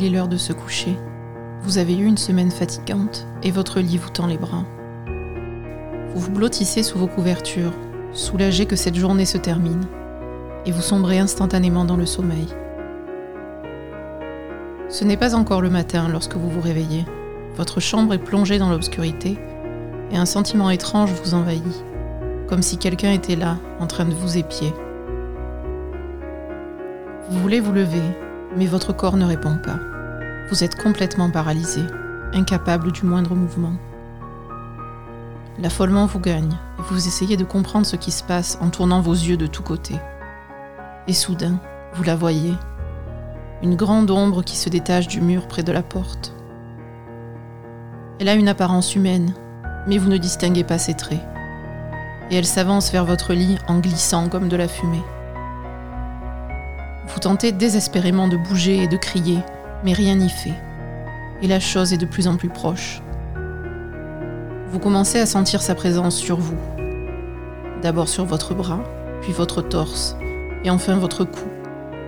il est l'heure de se coucher. Vous avez eu une semaine fatigante et votre lit vous tend les bras. Vous vous blottissez sous vos couvertures, soulagé que cette journée se termine, et vous sombrez instantanément dans le sommeil. Ce n'est pas encore le matin lorsque vous vous réveillez. Votre chambre est plongée dans l'obscurité et un sentiment étrange vous envahit, comme si quelqu'un était là, en train de vous épier. Vous voulez vous lever, mais votre corps ne répond pas. Vous êtes complètement paralysé, incapable du moindre mouvement. L'affolement vous gagne et vous essayez de comprendre ce qui se passe en tournant vos yeux de tous côtés. Et soudain, vous la voyez, une grande ombre qui se détache du mur près de la porte. Elle a une apparence humaine, mais vous ne distinguez pas ses traits. Et elle s'avance vers votre lit en glissant comme de la fumée. Vous tentez désespérément de bouger et de crier, mais rien n'y fait. Et la chose est de plus en plus proche. Vous commencez à sentir sa présence sur vous. D'abord sur votre bras, puis votre torse, et enfin votre cou,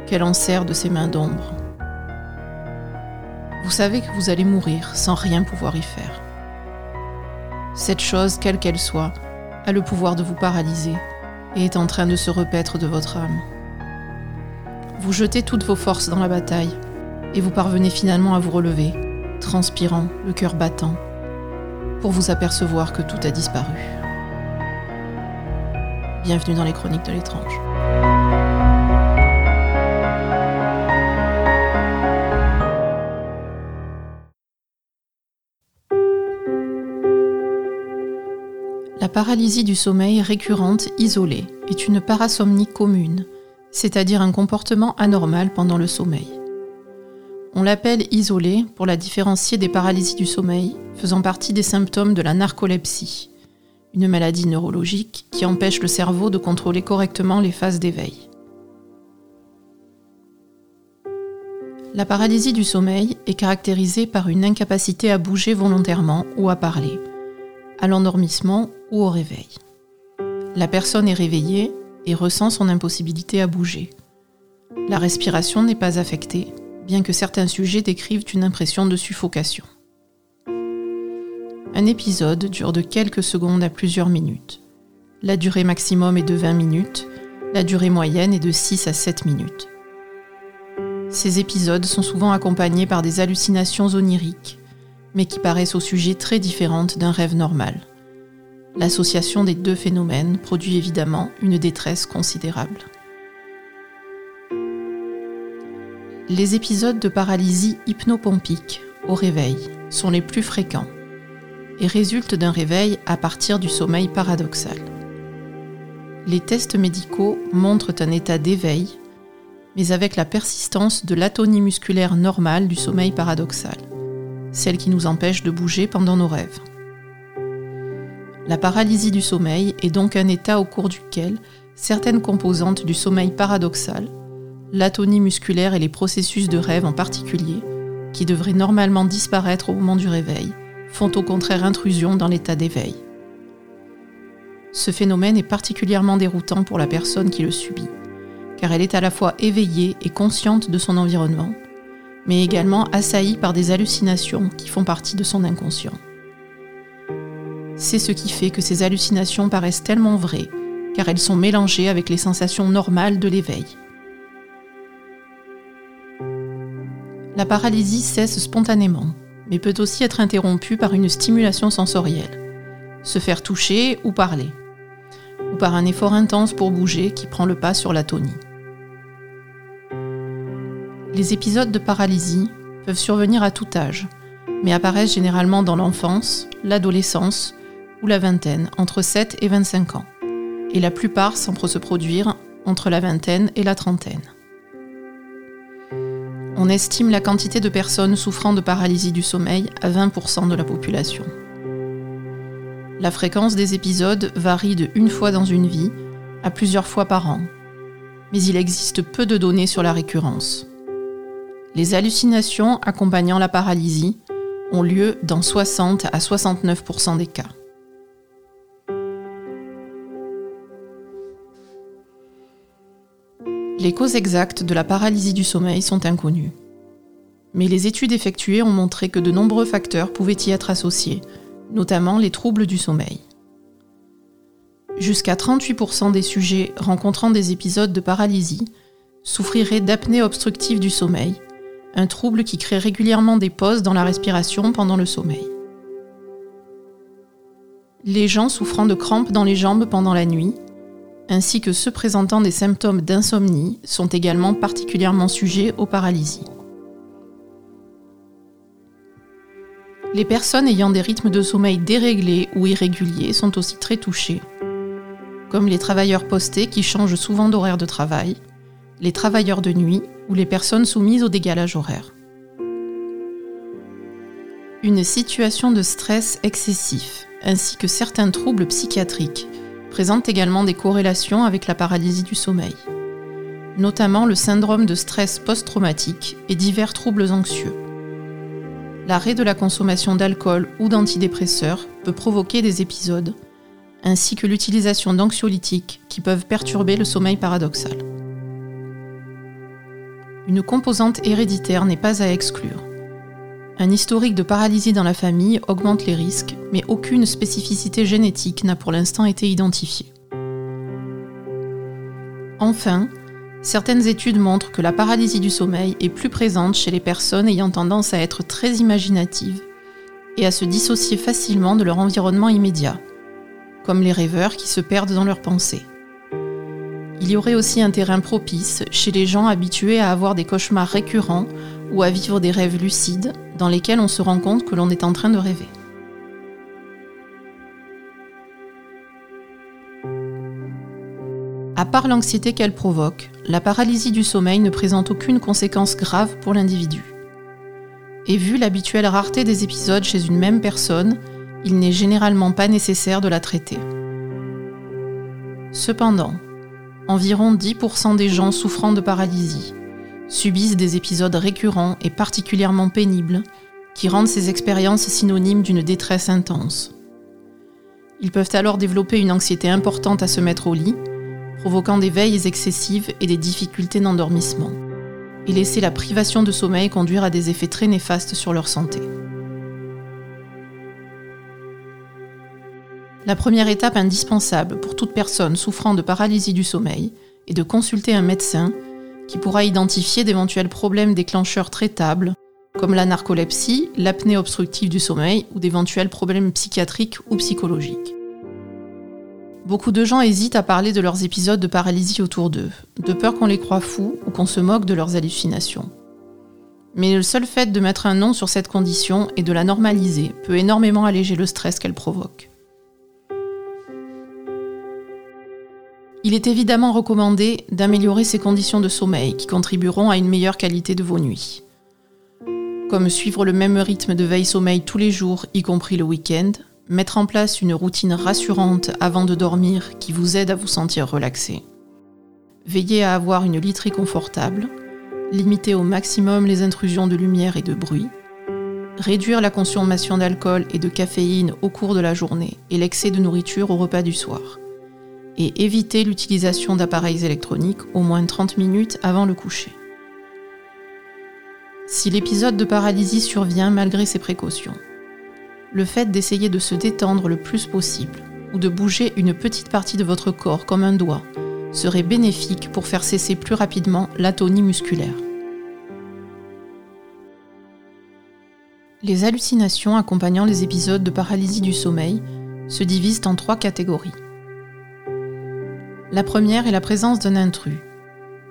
qu'elle enserre de ses mains d'ombre. Vous savez que vous allez mourir sans rien pouvoir y faire. Cette chose, quelle qu'elle soit, a le pouvoir de vous paralyser et est en train de se repaître de votre âme. Vous jetez toutes vos forces dans la bataille et vous parvenez finalement à vous relever, transpirant, le cœur battant, pour vous apercevoir que tout a disparu. Bienvenue dans les chroniques de l'étrange. La paralysie du sommeil récurrente isolée est une parasomnie commune, c'est-à-dire un comportement anormal pendant le sommeil. On l'appelle isolée pour la différencier des paralysies du sommeil, faisant partie des symptômes de la narcolepsie, une maladie neurologique qui empêche le cerveau de contrôler correctement les phases d'éveil. La paralysie du sommeil est caractérisée par une incapacité à bouger volontairement ou à parler, à l'endormissement ou au réveil. La personne est réveillée et ressent son impossibilité à bouger. La respiration n'est pas affectée, bien que certains sujets décrivent une impression de suffocation. Un épisode dure de quelques secondes à plusieurs minutes. La durée maximum est de 20 minutes, la durée moyenne est de 6 à 7 minutes. Ces épisodes sont souvent accompagnés par des hallucinations oniriques, mais qui paraissent au sujet très différentes d'un rêve normal. L'association des deux phénomènes produit évidemment une détresse considérable. Les épisodes de paralysie hypnopompique au réveil sont les plus fréquents et résultent d'un réveil à partir du sommeil paradoxal. Les tests médicaux montrent un état d'éveil, mais avec la persistance de l'atonie musculaire normale du sommeil paradoxal, celle qui nous empêche de bouger pendant nos rêves. La paralysie du sommeil est donc un état au cours duquel certaines composantes du sommeil paradoxal, l'atonie musculaire et les processus de rêve en particulier, qui devraient normalement disparaître au moment du réveil, font au contraire intrusion dans l'état d'éveil. Ce phénomène est particulièrement déroutant pour la personne qui le subit, car elle est à la fois éveillée et consciente de son environnement, mais également assaillie par des hallucinations qui font partie de son inconscient. C'est ce qui fait que ces hallucinations paraissent tellement vraies, car elles sont mélangées avec les sensations normales de l'éveil. La paralysie cesse spontanément, mais peut aussi être interrompue par une stimulation sensorielle, se faire toucher ou parler, ou par un effort intense pour bouger qui prend le pas sur l'atonie. Les épisodes de paralysie peuvent survenir à tout âge, mais apparaissent généralement dans l'enfance, l'adolescence ou la vingtaine, entre 7 et 25 ans, et la plupart semblent se produire entre la vingtaine et la trentaine. On estime la quantité de personnes souffrant de paralysie du sommeil à 20% de la population. La fréquence des épisodes varie de une fois dans une vie à plusieurs fois par an, mais il existe peu de données sur la récurrence. Les hallucinations accompagnant la paralysie ont lieu dans 60 à 69% des cas. Les causes exactes de la paralysie du sommeil sont inconnues. mais les études effectuées ont montré que de nombreux facteurs pouvaient y être associés, notamment les troubles du sommeil. Jusqu'à 38% des sujets rencontrant des épisodes de paralysie souffriraient d'apnée obstructive du sommeil, un trouble qui crée régulièrement des pauses dans la respiration pendant le sommeil. Les gens souffrant de crampes dans les jambes pendant la nuit, ainsi que ceux présentant des symptômes d'insomnie, sont également particulièrement sujets aux paralysies. Les personnes ayant des rythmes de sommeil déréglés ou irréguliers sont aussi très touchées, comme les travailleurs postés qui changent souvent d'horaire de travail, les travailleurs de nuit ou les personnes soumises au décalage horaire. Une situation de stress excessif, ainsi que certains troubles psychiatriques, présentent également des corrélations avec la paralysie du sommeil, notamment le syndrome de stress post-traumatique et divers troubles anxieux l'arrêt de la consommation d'alcool ou d'antidépresseurs peut provoquer des épisodes, ainsi que l'utilisation d'anxiolytiques qui peuvent perturber le sommeil paradoxal. Une composante héréditaire n'est pas à exclure. Un historique de paralysie dans la famille augmente les risques, mais aucune spécificité génétique n'a pour l'instant été identifiée. Enfin, Certaines études montrent que la paralysie du sommeil est plus présente chez les personnes ayant tendance à être très imaginatives et à se dissocier facilement de leur environnement immédiat, comme les rêveurs qui se perdent dans leurs pensées. Il y aurait aussi un terrain propice chez les gens habitués à avoir des cauchemars récurrents ou à vivre des rêves lucides dans lesquels on se rend compte que l'on est en train de rêver. À part l'anxiété qu'elle provoque, la paralysie du sommeil ne présente aucune conséquence grave pour l'individu. Et vu l'habituelle rareté des épisodes chez une même personne, il n'est généralement pas nécessaire de la traiter. Cependant, environ 10% des gens souffrant de paralysie subissent des épisodes récurrents et particulièrement pénibles qui rendent ces expériences synonymes d'une détresse intense. Ils peuvent alors développer une anxiété importante à se mettre au lit, provoquant des veilles excessives et des difficultés d'endormissement, et laisser la privation de sommeil conduire à des effets très néfastes sur leur santé. La première étape indispensable pour toute personne souffrant de paralysie du sommeil est de consulter un médecin qui pourra identifier d'éventuels problèmes déclencheurs traitables, comme la narcolepsie, l'apnée obstructive du sommeil ou d'éventuels problèmes psychiatriques ou psychologiques. Beaucoup de gens hésitent à parler de leurs épisodes de paralysie autour d'eux, de peur qu'on les croie fous ou qu'on se moque de leurs hallucinations. Mais le seul fait de mettre un nom sur cette condition et de la normaliser peut énormément alléger le stress qu'elle provoque. Il est évidemment recommandé d'améliorer ces conditions de sommeil qui contribueront à une meilleure qualité de vos nuits. Comme suivre le même rythme de veille-sommeil tous les jours, y compris le week-end, mettre en place une routine rassurante avant de dormir qui vous aide à vous sentir relaxé. Veillez à avoir une literie confortable, limiter au maximum les intrusions de lumière et de bruit, réduire la consommation d'alcool et de caféine au cours de la journée et l'excès de nourriture au repas du soir, et éviter l'utilisation d'appareils électroniques au moins 30 minutes avant le coucher. Si l'épisode de paralysie survient malgré ces précautions, le fait d'essayer de se détendre le plus possible ou de bouger une petite partie de votre corps comme un doigt serait bénéfique pour faire cesser plus rapidement l'atonie musculaire. Les hallucinations accompagnant les épisodes de paralysie du sommeil se divisent en trois catégories. La première est la présence d'un intrus,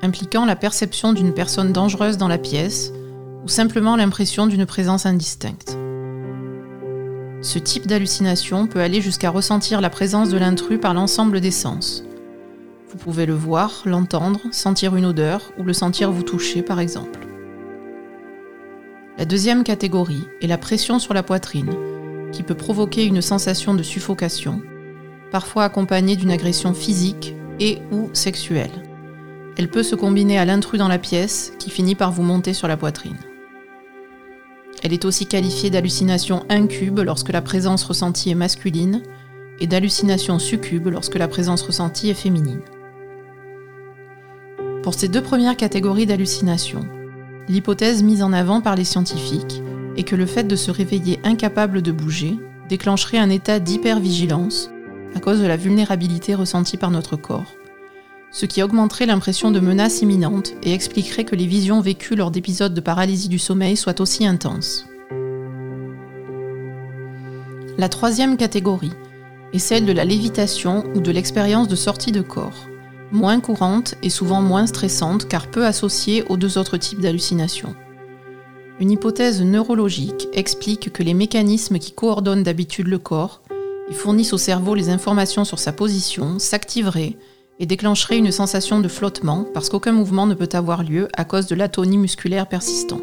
impliquant la perception d'une personne dangereuse dans la pièce ou simplement l'impression d'une présence indistincte. Ce type d'hallucination peut aller jusqu'à ressentir la présence de l'intrus par l'ensemble des sens. Vous pouvez le voir, l'entendre, sentir une odeur ou le sentir vous toucher par exemple. La deuxième catégorie est la pression sur la poitrine, qui peut provoquer une sensation de suffocation, parfois accompagnée d'une agression physique et ou sexuelle. Elle peut se combiner à l'intrus dans la pièce qui finit par vous monter sur la poitrine. Elle est aussi qualifiée d'hallucination incube lorsque la présence ressentie est masculine et d'hallucination succube lorsque la présence ressentie est féminine. Pour ces deux premières catégories d'hallucinations, L'hypothèse mise en avant par les scientifiques est que le fait de se réveiller incapable de bouger déclencherait un état d'hypervigilance à cause de la vulnérabilité ressentie par notre corps, ce qui augmenterait l'impression de menace imminente et expliquerait que les visions vécues lors d'épisodes de paralysie du sommeil soient aussi intenses. La troisième catégorie est celle de la lévitation ou de l'expérience de sortie de corps, moins courante et souvent moins stressante car peu associée aux deux autres types d'hallucinations. Une hypothèse neurologique explique que les mécanismes qui coordonnent d'habitude le corps et fournissent au cerveau les informations sur sa position s'activeraient et déclencheraient une sensation de flottement parce qu'aucun mouvement ne peut avoir lieu à cause de l'atonie musculaire persistante.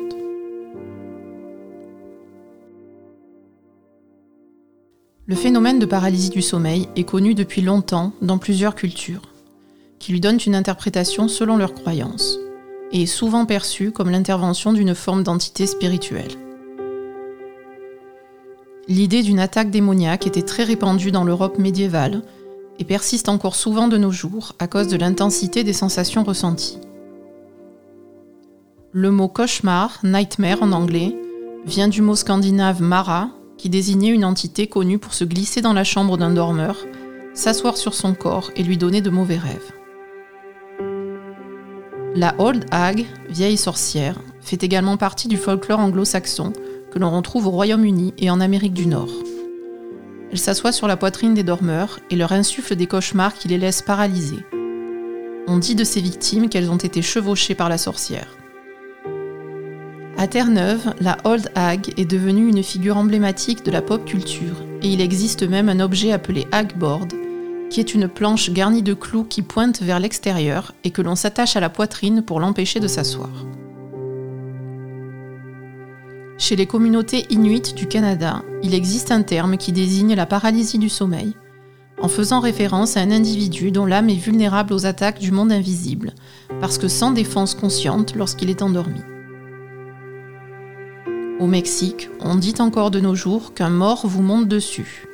Le phénomène de paralysie du sommeil est connu depuis longtemps dans plusieurs cultures, qui lui donnent une interprétation selon leurs croyances, et est souvent perçu comme l'intervention d'une forme d'entité spirituelle. L'idée d'une attaque démoniaque était très répandue dans l'Europe médiévale et persiste encore souvent de nos jours à cause de l'intensité des sensations ressenties. Le mot cauchemar, nightmare en anglais, vient du mot scandinave mara, qui désignait une entité connue pour se glisser dans la chambre d'un dormeur, s'asseoir sur son corps et lui donner de mauvais rêves. La Old Hag, vieille sorcière, fait également partie du folklore anglo-saxon que l'on retrouve au Royaume-Uni et en Amérique du Nord. Elle s'assoit sur la poitrine des dormeurs et leur insuffle des cauchemars qui les laissent paralysés. On dit de ces victimes qu'elles ont été chevauchées par la sorcière. À Terre-Neuve, la Old Hag est devenue une figure emblématique de la pop culture et il existe même un objet appelé Hagboard, qui est une planche garnie de clous qui pointe vers l'extérieur et que l'on s'attache à la poitrine pour l'empêcher de s'asseoir. Chez les communautés inuites du Canada, il existe un terme qui désigne la paralysie du sommeil, en faisant référence à un individu dont l'âme est vulnérable aux attaques du monde invisible, parce que sans défense consciente lorsqu'il est endormi. Au Mexique, on dit encore de nos jours qu'un mort vous monte dessus.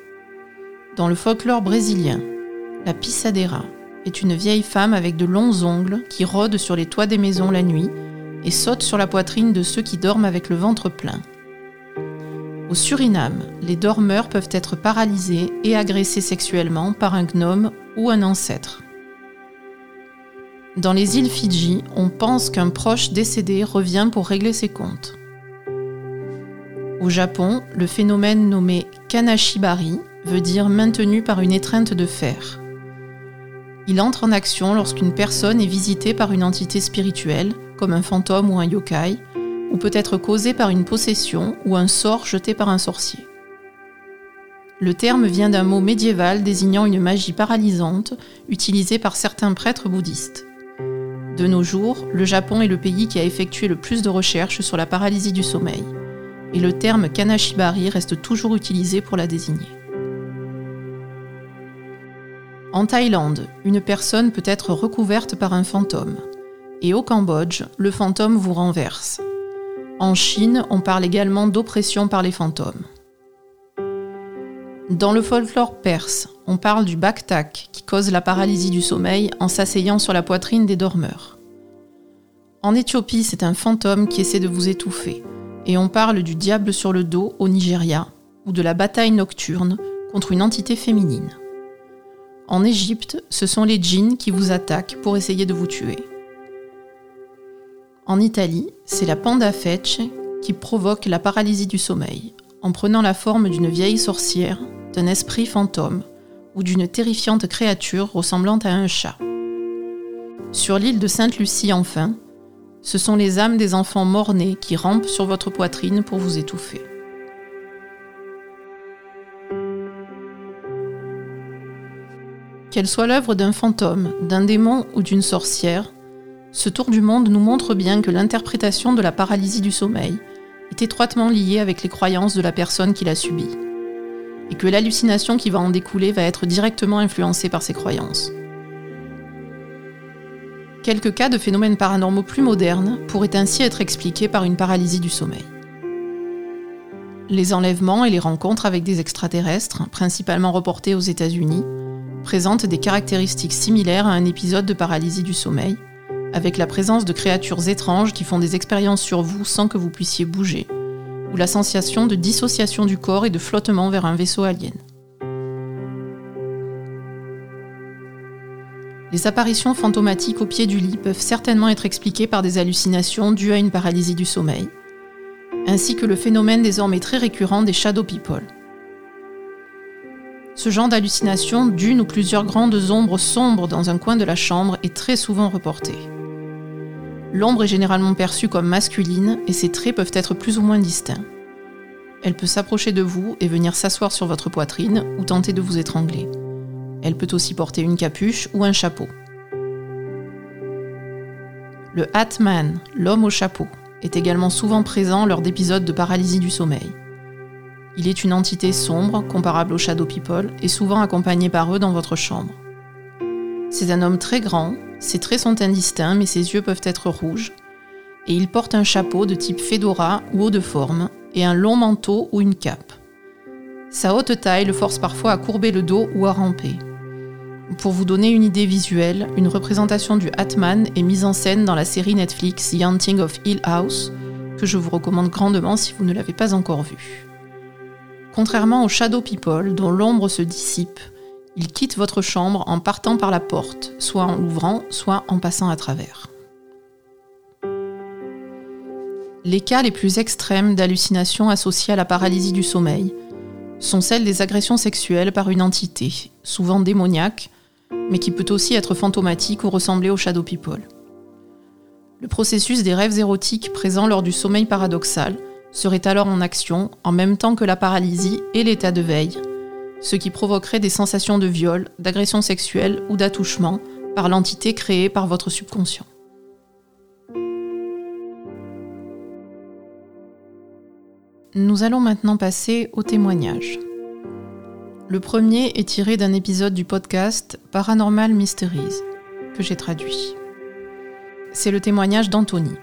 Dans le folklore brésilien, la pisadera est une vieille femme avec de longs ongles qui rôde sur les toits des maisons la nuit et saute sur la poitrine de ceux qui dorment avec le ventre plein. Au Suriname, les dormeurs peuvent être paralysés et agressés sexuellement par un gnome ou un ancêtre. Dans les îles Fidji, on pense qu'un proche décédé revient pour régler ses comptes. Au Japon, le phénomène nommé kanashibari veut dire maintenu par une étreinte de fer. Il entre en action lorsqu'une personne est visitée par une entité spirituelle, comme un fantôme ou un yokai, ou peut être causé par une possession ou un sort jeté par un sorcier. Le terme vient d'un mot médiéval désignant une magie paralysante utilisée par certains prêtres bouddhistes. De nos jours, le Japon est le pays qui a effectué le plus de recherches sur la paralysie du sommeil et le terme kanashibari reste toujours utilisé pour la désigner. En Thaïlande, une personne peut être recouverte par un fantôme. Et au Cambodge, le fantôme vous renverse. En Chine, on parle également d'oppression par les fantômes. Dans le folklore perse, on parle du baktak qui cause la paralysie du sommeil en s'asseyant sur la poitrine des dormeurs. En Éthiopie, c'est un fantôme qui essaie de vous étouffer et on parle du diable sur le dos au Nigeria ou de la bataille nocturne contre une entité féminine. En Égypte, ce sont les djinns qui vous attaquent pour essayer de vous tuer. En Italie, c'est la panda fecce qui provoque la paralysie du sommeil en prenant la forme d'une vieille sorcière, d'un esprit fantôme ou d'une terrifiante créature ressemblant à un chat. Sur l'île de Sainte-Lucie enfin, ce sont les âmes des enfants morts-nés qui rampent sur votre poitrine pour vous étouffer. Qu'elle soit l'œuvre d'un fantôme, d'un démon ou d'une sorcière, ce tour du monde nous montre bien que l'interprétation de la paralysie du sommeil est étroitement liée avec les croyances de la personne qui l'a subie, et que l'hallucination qui va en découler va être directement influencée par ces croyances. Quelques cas de phénomènes paranormaux plus modernes pourraient ainsi être expliqués par une paralysie du sommeil. Les enlèvements et les rencontres avec des extraterrestres, principalement reportés aux États-Unis, présentent des caractéristiques similaires à un épisode de paralysie du sommeil, avec la présence de créatures étranges qui font des expériences sur vous sans que vous puissiez bouger, ou la sensation de dissociation du corps et de flottement vers un vaisseau alien. Les apparitions fantomatiques au pied du lit peuvent certainement être expliquées par des hallucinations dues à une paralysie du sommeil, ainsi que le phénomène désormais très récurrent des shadow people. Ce genre d'hallucination d'une ou plusieurs grandes ombres sombres dans un coin de la chambre est très souvent reporté. L'ombre est généralement perçue comme masculine et ses traits peuvent être plus ou moins distincts. Elle peut s'approcher de vous et venir s'asseoir sur votre poitrine ou tenter de vous étrangler. Elle peut aussi porter une capuche ou un chapeau. Le Hatman, l'homme au chapeau, est également souvent présent lors d'épisodes de paralysie du sommeil. Il est une entité sombre, comparable aux Shadow People, et souvent accompagné par eux dans votre chambre. C'est un homme très grand, ses traits sont indistincts mais ses yeux peuvent être rouges, et il porte un chapeau de type fedora ou haut de forme, et un long manteau ou une cape. Sa haute taille le force parfois à courber le dos ou à ramper. Pour vous donner une idée visuelle, une représentation du Hatman est mise en scène dans la série Netflix The Hunting of Hill House, que je vous recommande grandement si vous ne l'avez pas encore vue. Contrairement aux Shadow People, dont l'ombre se dissipe, il quitte votre chambre en partant par la porte, soit en l'ouvrant, soit en passant à travers. Les cas les plus extrêmes d'hallucinations associées à la paralysie du sommeil sont celles des agressions sexuelles par une entité, souvent démoniaque, mais qui peut aussi être fantomatique ou ressembler aux shadow people. Le processus des rêves érotiques présents lors du sommeil paradoxal serait alors en action en même temps que la paralysie et l'état de veille, ce qui provoquerait des sensations de viol, d'agression sexuelle ou d'attouchement par l'entité créée par votre subconscient. Nous allons maintenant passer au témoignage. Le premier est tiré d'un épisode du podcast Paranormal Mysteries, que j'ai traduit. C'est le témoignage d'Anthony.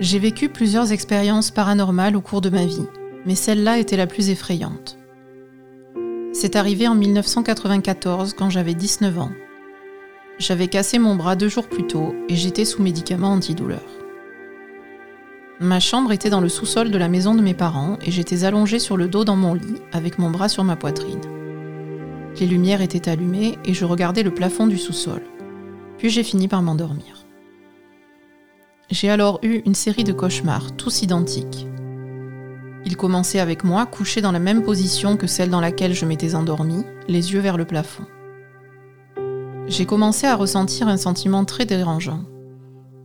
J'ai vécu plusieurs expériences paranormales au cours de ma vie, mais celle-là était la plus effrayante. C'est arrivé en 1994 quand j'avais 19 ans. J'avais cassé mon bras deux jours plus tôt et j'étais sous médicaments antidouleurs. Ma chambre était dans le sous-sol de la maison de mes parents et j'étais allongée sur le dos dans mon lit avec mon bras sur ma poitrine. Les lumières étaient allumées et je regardais le plafond du sous-sol. Puis j'ai fini par m'endormir. J'ai alors eu une série de cauchemars, tous identiques. Ils commençaient avec moi couché dans la même position que celle dans laquelle je m'étais endormie, les yeux vers le plafond. J'ai commencé à ressentir un sentiment très dérangeant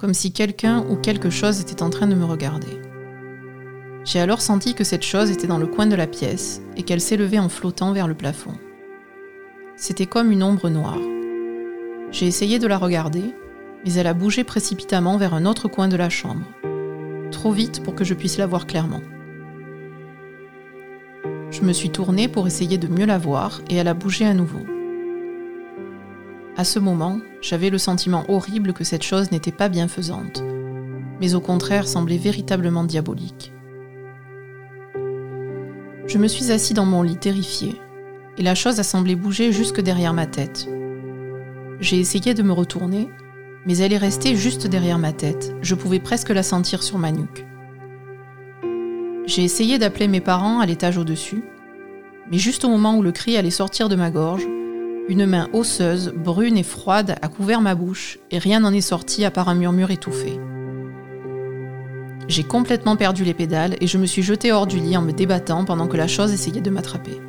comme si quelqu'un ou quelque chose était en train de me regarder. J'ai alors senti que cette chose était dans le coin de la pièce et qu'elle s'élevait en flottant vers le plafond. C'était comme une ombre noire. J'ai essayé de la regarder, mais elle a bougé précipitamment vers un autre coin de la chambre, trop vite pour que je puisse la voir clairement. Je me suis tournée pour essayer de mieux la voir et elle a bougé à nouveau. À ce moment, j'avais le sentiment horrible que cette chose n'était pas bienfaisante, mais au contraire semblait véritablement diabolique. Je me suis assis dans mon lit terrifié, et la chose a semblé bouger jusque derrière ma tête. J'ai essayé de me retourner, mais elle est restée juste derrière ma tête, je pouvais presque la sentir sur ma nuque. J'ai essayé d'appeler mes parents à l'étage au-dessus, mais juste au moment où le cri allait sortir de ma gorge, une main osseuse, brune et froide a couvert ma bouche et rien n'en est sorti à part un murmure étouffé. J'ai complètement perdu les pédales et je me suis jetée hors du lit en me débattant pendant que la chose essayait de m'attraper.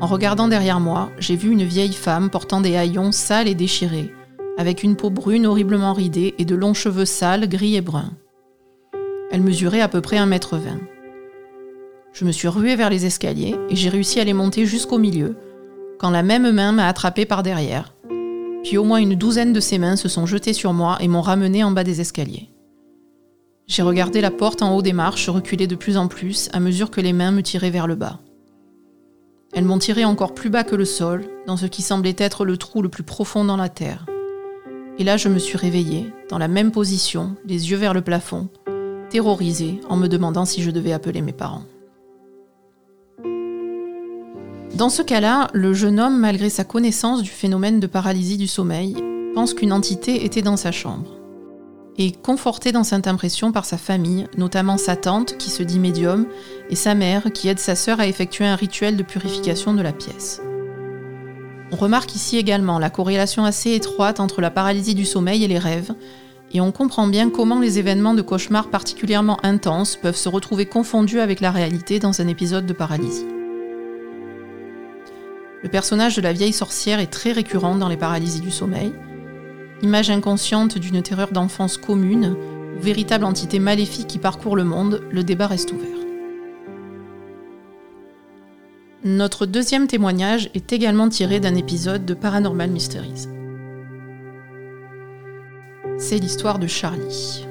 En regardant derrière moi, j'ai vu une vieille femme portant des haillons sales et déchirés, avec une peau brune horriblement ridée et de longs cheveux sales, gris et bruns. Elle mesurait à peu près un mètre vingt. Je me suis ruée vers les escaliers et j'ai réussi à les monter jusqu'au milieu, quand la même main m'a attrapée par derrière. Puis au moins une douzaine de ses mains se sont jetées sur moi et m'ont ramenée en bas des escaliers. J'ai regardé la porte en haut des marches reculer de plus en plus à mesure que les mains me tiraient vers le bas. Elles m'ont tiré encore plus bas que le sol, dans ce qui semblait être le trou le plus profond dans la terre. Et là, je me suis réveillée, dans la même position, les yeux vers le plafond, terrorisée en me demandant si je devais appeler mes parents. Dans ce cas-là, le jeune homme, malgré sa connaissance du phénomène de paralysie du sommeil, pense qu'une entité était dans sa chambre. Et conforté dans cette impression par sa famille, notamment sa tante qui se dit médium et sa mère qui aide sa sœur à effectuer un rituel de purification de la pièce. On remarque ici également la corrélation assez étroite entre la paralysie du sommeil et les rêves, et on comprend bien comment les événements de cauchemar particulièrement intenses peuvent se retrouver confondus avec la réalité dans un épisode de paralysie. Le personnage de la vieille sorcière est très récurrent dans les paralysies du sommeil. Image inconsciente d'une terreur d'enfance commune, ou véritable entité maléfique qui parcourt le monde, le débat reste ouvert. Notre deuxième témoignage est également tiré d'un épisode de Paranormal Mysteries. C'est l'histoire de Charlie.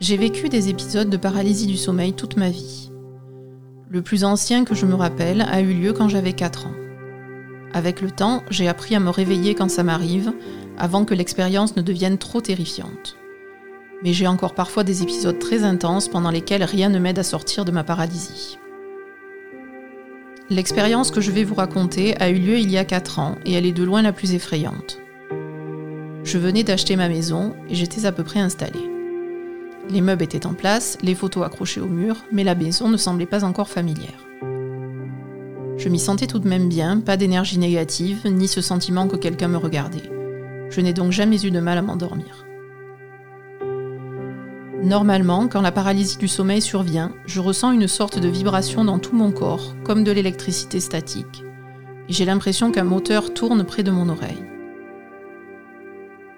J'ai vécu des épisodes de paralysie du sommeil toute ma vie. Le plus ancien que je me rappelle a eu lieu quand j'avais 4 ans. Avec le temps, j'ai appris à me réveiller quand ça m'arrive, avant que l'expérience ne devienne trop terrifiante. Mais j'ai encore parfois des épisodes très intenses pendant lesquels rien ne m'aide à sortir de ma paralysie. L'expérience que je vais vous raconter a eu lieu il y a 4 ans et elle est de loin la plus effrayante. Je venais d'acheter ma maison et j'étais à peu près installée. Les meubles étaient en place, les photos accrochées au mur, mais la maison ne semblait pas encore familière. Je m'y sentais tout de même bien, pas d'énergie négative, ni ce sentiment que quelqu'un me regardait. Je n'ai donc jamais eu de mal à m'endormir. Normalement, quand la paralysie du sommeil survient, je ressens une sorte de vibration dans tout mon corps, comme de l'électricité statique. J'ai l'impression qu'un moteur tourne près de mon oreille.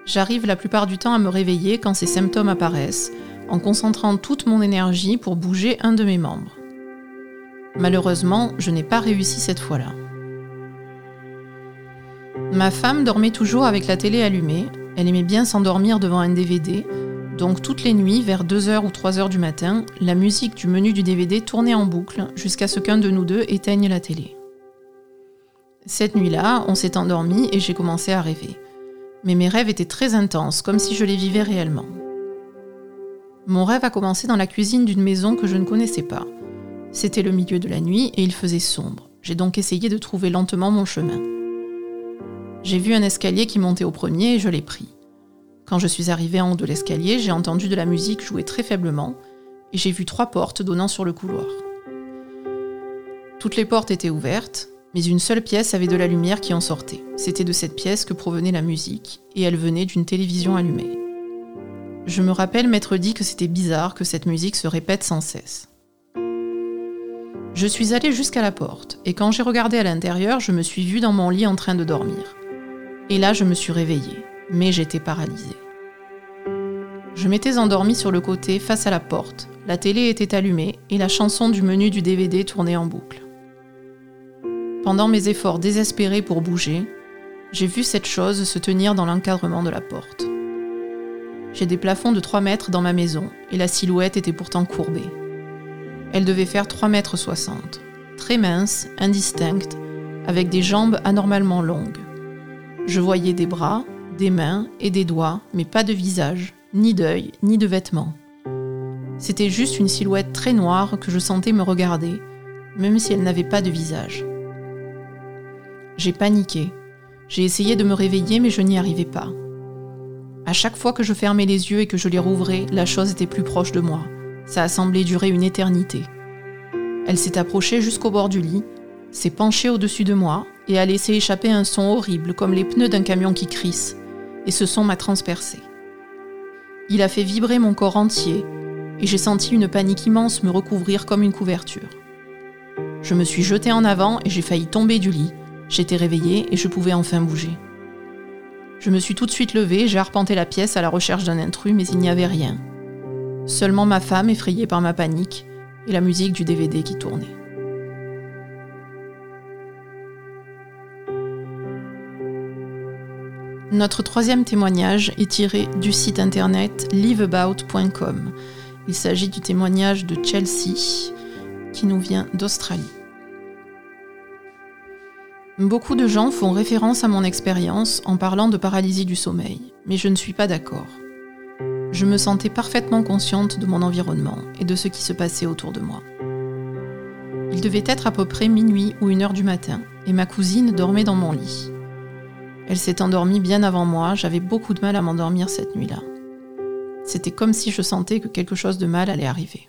J'arrive la plupart du temps à me réveiller quand ces symptômes apparaissent, en concentrant toute mon énergie pour bouger un de mes membres. Malheureusement, je n'ai pas réussi cette fois-là. Ma femme dormait toujours avec la télé allumée, elle aimait bien s'endormir devant un DVD, donc toutes les nuits, vers 2h ou 3h du matin, la musique du menu du DVD tournait en boucle jusqu'à ce qu'un de nous deux éteigne la télé. Cette nuit-là, on s'est endormi et j'ai commencé à rêver. Mais mes rêves étaient très intenses, comme si je les vivais réellement. Mon rêve a commencé dans la cuisine d'une maison que je ne connaissais pas. C'était le milieu de la nuit et il faisait sombre. J'ai donc essayé de trouver lentement mon chemin. J'ai vu un escalier qui montait au premier et je l'ai pris. Quand je suis arrivée en haut de l'escalier, j'ai entendu de la musique jouer très faiblement et j'ai vu trois portes donnant sur le couloir. Toutes les portes étaient ouvertes, mais une seule pièce avait de la lumière qui en sortait. C'était de cette pièce que provenait la musique et elle venait d'une télévision allumée. Je me rappelle m'être dit que c'était bizarre que cette musique se répète sans cesse. Je suis allée jusqu'à la porte, et quand j'ai regardé à l'intérieur, je me suis vue dans mon lit en train de dormir. Et là, je me suis réveillée, mais j'étais paralysée. Je m'étais endormie sur le côté, face à la porte, la télé était allumée, et la chanson du menu du DVD tournait en boucle. Pendant mes efforts désespérés pour bouger, j'ai vu cette chose se tenir dans l'encadrement de la porte. J'ai des plafonds de 3 mètres dans ma maison et la silhouette était pourtant courbée. Elle devait faire 3 mètres 60, très mince, indistincte, avec des jambes anormalement longues. Je voyais des bras, des mains et des doigts, mais pas de visage, ni d'œil, ni de vêtements. C'était juste une silhouette très noire que je sentais me regarder, même si elle n'avait pas de visage. J'ai paniqué. J'ai essayé de me réveiller, mais je n'y arrivais pas. À chaque fois que je fermais les yeux et que je les rouvrais, la chose était plus proche de moi. Ça a semblé durer une éternité. Elle s'est approchée jusqu'au bord du lit, s'est penchée au-dessus de moi et a laissé échapper un son horrible comme les pneus d'un camion qui crisse, et ce son m'a transpercé. Il a fait vibrer mon corps entier, et j'ai senti une panique immense me recouvrir comme une couverture. Je me suis jetée en avant et j'ai failli tomber du lit. J'étais réveillée et je pouvais enfin bouger. Je me suis tout de suite levée, j'ai arpenté la pièce à la recherche d'un intrus, mais il n'y avait rien. Seulement ma femme, effrayée par ma panique, et la musique du DVD qui tournait. Notre troisième témoignage est tiré du site internet liveabout.com. Il s'agit du témoignage de Chelsea qui nous vient d'Australie. Beaucoup de gens font référence à mon expérience en parlant de paralysie du sommeil, mais je ne suis pas d'accord. Je me sentais parfaitement consciente de mon environnement et de ce qui se passait autour de moi. Il devait être à peu près minuit ou une heure du matin, et ma cousine dormait dans mon lit. Elle s'est endormie bien avant moi, j'avais beaucoup de mal à m'endormir cette nuit-là. C'était comme si je sentais que quelque chose de mal allait arriver.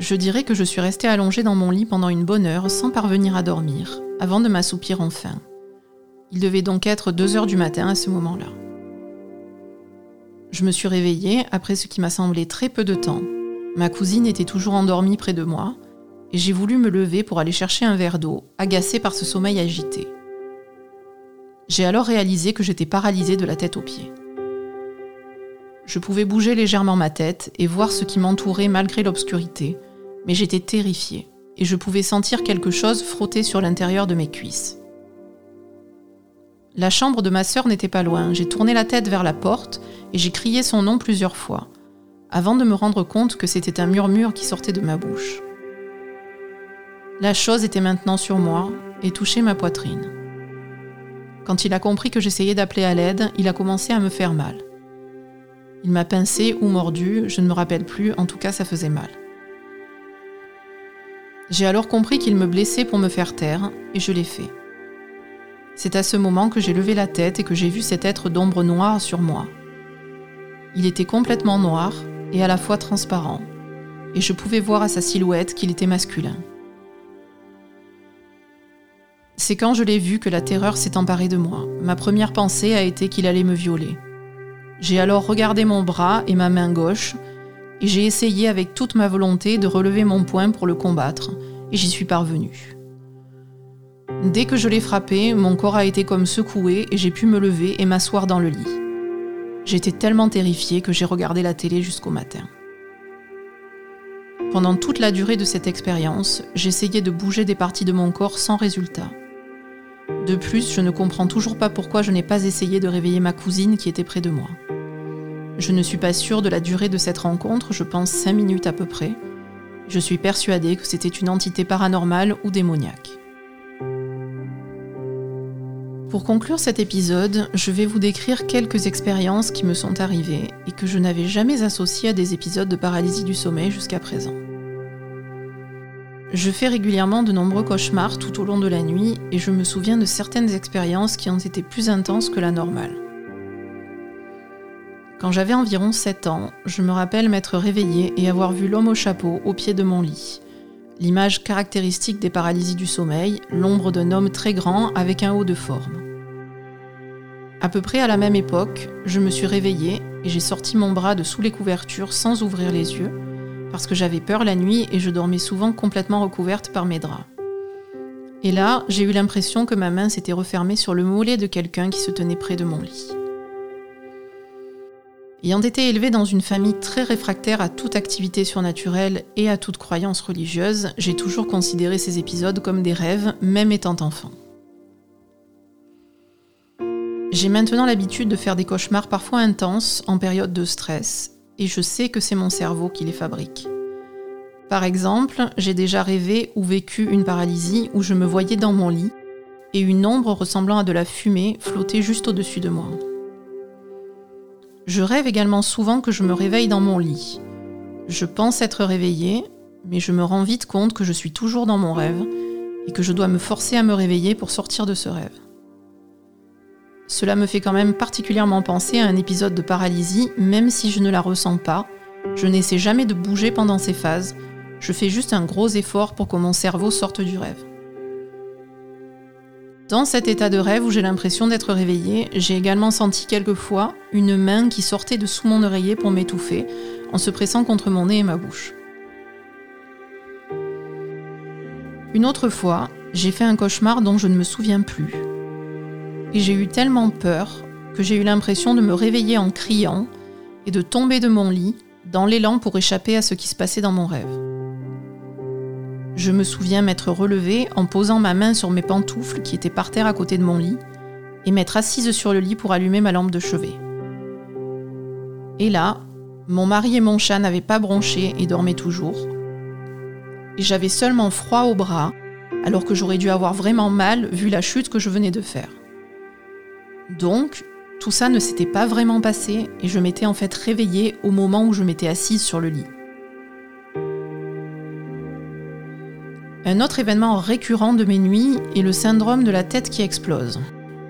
Je dirais que je suis restée allongée dans mon lit pendant une bonne heure sans parvenir à dormir, avant de m'assoupir enfin. Il devait donc être 2 heures du matin à ce moment-là. Je me suis réveillée après ce qui m'a semblé très peu de temps. Ma cousine était toujours endormie près de moi, et j'ai voulu me lever pour aller chercher un verre d'eau, agacée par ce sommeil agité. J'ai alors réalisé que j'étais paralysée de la tête aux pieds. Je pouvais bouger légèrement ma tête et voir ce qui m'entourait malgré l'obscurité, mais j'étais terrifiée et je pouvais sentir quelque chose frotter sur l'intérieur de mes cuisses. La chambre de ma sœur n'était pas loin, j'ai tourné la tête vers la porte et j'ai crié son nom plusieurs fois, avant de me rendre compte que c'était un murmure qui sortait de ma bouche. La chose était maintenant sur moi et touchait ma poitrine. Quand il a compris que j'essayais d'appeler à l'aide, il a commencé à me faire mal. Il m'a pincé ou mordu, je ne me rappelle plus, en tout cas ça faisait mal. J'ai alors compris qu'il me blessait pour me faire taire, et je l'ai fait. C'est à ce moment que j'ai levé la tête et que j'ai vu cet être d'ombre noire sur moi. Il était complètement noir et à la fois transparent, et je pouvais voir à sa silhouette qu'il était masculin. C'est quand je l'ai vu que la terreur s'est emparée de moi. Ma première pensée a été qu'il allait me violer. J'ai alors regardé mon bras et ma main gauche, et j'ai essayé avec toute ma volonté de relever mon poing pour le combattre, et j'y suis parvenu. Dès que je l'ai frappé, mon corps a été comme secoué et j'ai pu me lever et m'asseoir dans le lit. J'étais tellement terrifiée que j'ai regardé la télé jusqu'au matin. Pendant toute la durée de cette expérience, j'essayais de bouger des parties de mon corps sans résultat. De plus, je ne comprends toujours pas pourquoi je n'ai pas essayé de réveiller ma cousine qui était près de moi. Je ne suis pas sûre de la durée de cette rencontre, je pense 5 minutes à peu près. Je suis persuadée que c'était une entité paranormale ou démoniaque. Pour conclure cet épisode, je vais vous décrire quelques expériences qui me sont arrivées et que je n'avais jamais associées à des épisodes de paralysie du sommeil jusqu'à présent. Je fais régulièrement de nombreux cauchemars tout au long de la nuit et je me souviens de certaines expériences qui ont été plus intenses que la normale. Quand j'avais environ 7 ans, je me rappelle m'être réveillée et avoir vu l'homme au chapeau au pied de mon lit. L'image caractéristique des paralysies du sommeil, l'ombre d'un homme très grand avec un haut de forme. À peu près à la même époque, je me suis réveillée et j'ai sorti mon bras de sous les couvertures sans ouvrir les yeux, parce que j'avais peur la nuit et je dormais souvent complètement recouverte par mes draps. Et là, j'ai eu l'impression que ma main s'était refermée sur le mollet de quelqu'un qui se tenait près de mon lit. Ayant été élevée dans une famille très réfractaire à toute activité surnaturelle et à toute croyance religieuse, j'ai toujours considéré ces épisodes comme des rêves, même étant enfant. J'ai maintenant l'habitude de faire des cauchemars parfois intenses en période de stress, et je sais que c'est mon cerveau qui les fabrique. Par exemple, j'ai déjà rêvé ou vécu une paralysie où je me voyais dans mon lit et une ombre ressemblant à de la fumée flottait juste au-dessus de moi. Je rêve également souvent que je me réveille dans mon lit. Je pense être réveillée, mais je me rends vite compte que je suis toujours dans mon rêve et que je dois me forcer à me réveiller pour sortir de ce rêve. Cela me fait quand même particulièrement penser à un épisode de paralysie, même si je ne la ressens pas. Je n'essaie jamais de bouger pendant ces phases, je fais juste un gros effort pour que mon cerveau sorte du rêve. Dans cet état de rêve où j'ai l'impression d'être réveillée, j'ai également senti quelquefois une main qui sortait de sous mon oreiller pour m'étouffer, en se pressant contre mon nez et ma bouche. Une autre fois, j'ai fait un cauchemar dont je ne me souviens plus. Et j'ai eu tellement peur que j'ai eu l'impression de me réveiller en criant et de tomber de mon lit dans l'élan pour échapper à ce qui se passait dans mon rêve. Je me souviens m'être relevée en posant ma main sur mes pantoufles qui étaient par terre à côté de mon lit et m'être assise sur le lit pour allumer ma lampe de chevet. Et là, mon mari et mon chat n'avaient pas bronché et dormaient toujours. Et j'avais seulement froid au bras, alors que j'aurais dû avoir vraiment mal vu la chute que je venais de faire. Donc, tout ça ne s'était pas vraiment passé et je m'étais en fait réveillée au moment où je m'étais assise sur le lit. Un autre événement récurrent de mes nuits est le syndrome de la tête qui explose,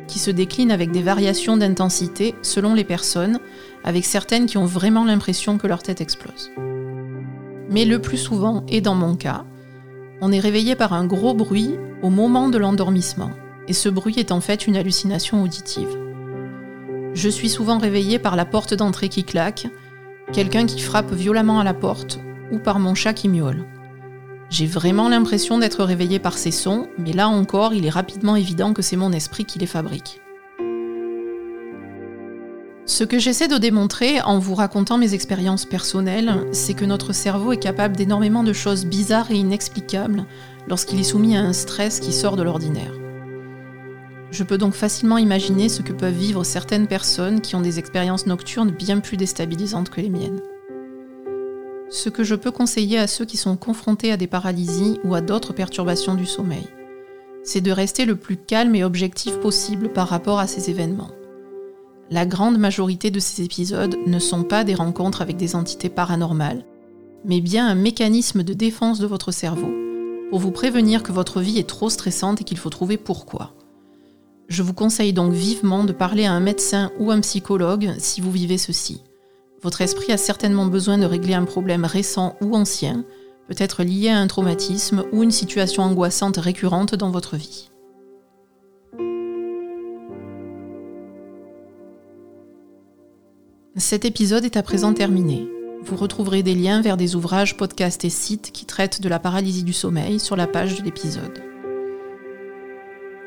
qui se décline avec des variations d'intensité selon les personnes, avec certaines qui ont vraiment l'impression que leur tête explose. Mais le plus souvent, et dans mon cas, on est réveillé par un gros bruit au moment de l'endormissement, et ce bruit est en fait une hallucination auditive. Je suis souvent réveillée par la porte d'entrée qui claque, quelqu'un qui frappe violemment à la porte, ou par mon chat qui miaule. J'ai vraiment l'impression d'être réveillée par ces sons, mais là encore, il est rapidement évident que c'est mon esprit qui les fabrique. Ce que j'essaie de démontrer en vous racontant mes expériences personnelles, c'est que notre cerveau est capable d'énormément de choses bizarres et inexplicables lorsqu'il est soumis à un stress qui sort de l'ordinaire. Je peux donc facilement imaginer ce que peuvent vivre certaines personnes qui ont des expériences nocturnes bien plus déstabilisantes que les miennes. Ce que je peux conseiller à ceux qui sont confrontés à des paralysies ou à d'autres perturbations du sommeil, c'est de rester le plus calme et objectif possible par rapport à ces événements. La grande majorité de ces épisodes ne sont pas des rencontres avec des entités paranormales, mais bien un mécanisme de défense de votre cerveau, pour vous prévenir que votre vie est trop stressante et qu'il faut trouver pourquoi. Je vous conseille donc vivement de parler à un médecin ou un psychologue si vous vivez ceci. Votre esprit a certainement besoin de régler un problème récent ou ancien, peut-être lié à un traumatisme ou une situation angoissante récurrente dans votre vie. Cet épisode est à présent terminé. Vous retrouverez des liens vers des ouvrages, podcasts et sites qui traitent de la paralysie du sommeil sur la page de l'épisode.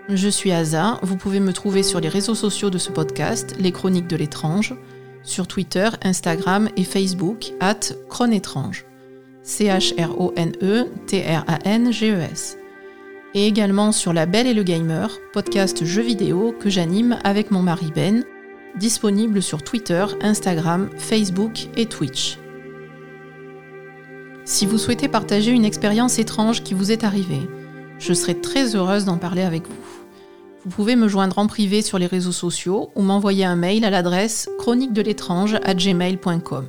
Je suis Aza, vous pouvez me trouver sur les réseaux sociaux de ce podcast, les chroniques de l'étrange, sur Twitter, Instagram et Facebook, at Chronétrange. C-H-R-O-N-E-T-R-A-N-G-E-S. Et également sur La Belle et le Gamer, podcast jeux vidéo que j'anime avec mon mari Ben, disponible sur Twitter, Instagram, Facebook et Twitch. Si vous souhaitez partager une expérience étrange qui vous est arrivée, je serai très heureuse d'en parler avec vous. Vous pouvez me joindre en privé sur les réseaux sociaux ou m'envoyer un mail à l'adresse chronique de l'étrange à gmail.com.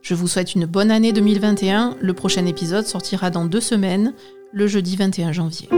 Je vous souhaite une bonne année 2021. Le prochain épisode sortira dans deux semaines, le jeudi 21 janvier.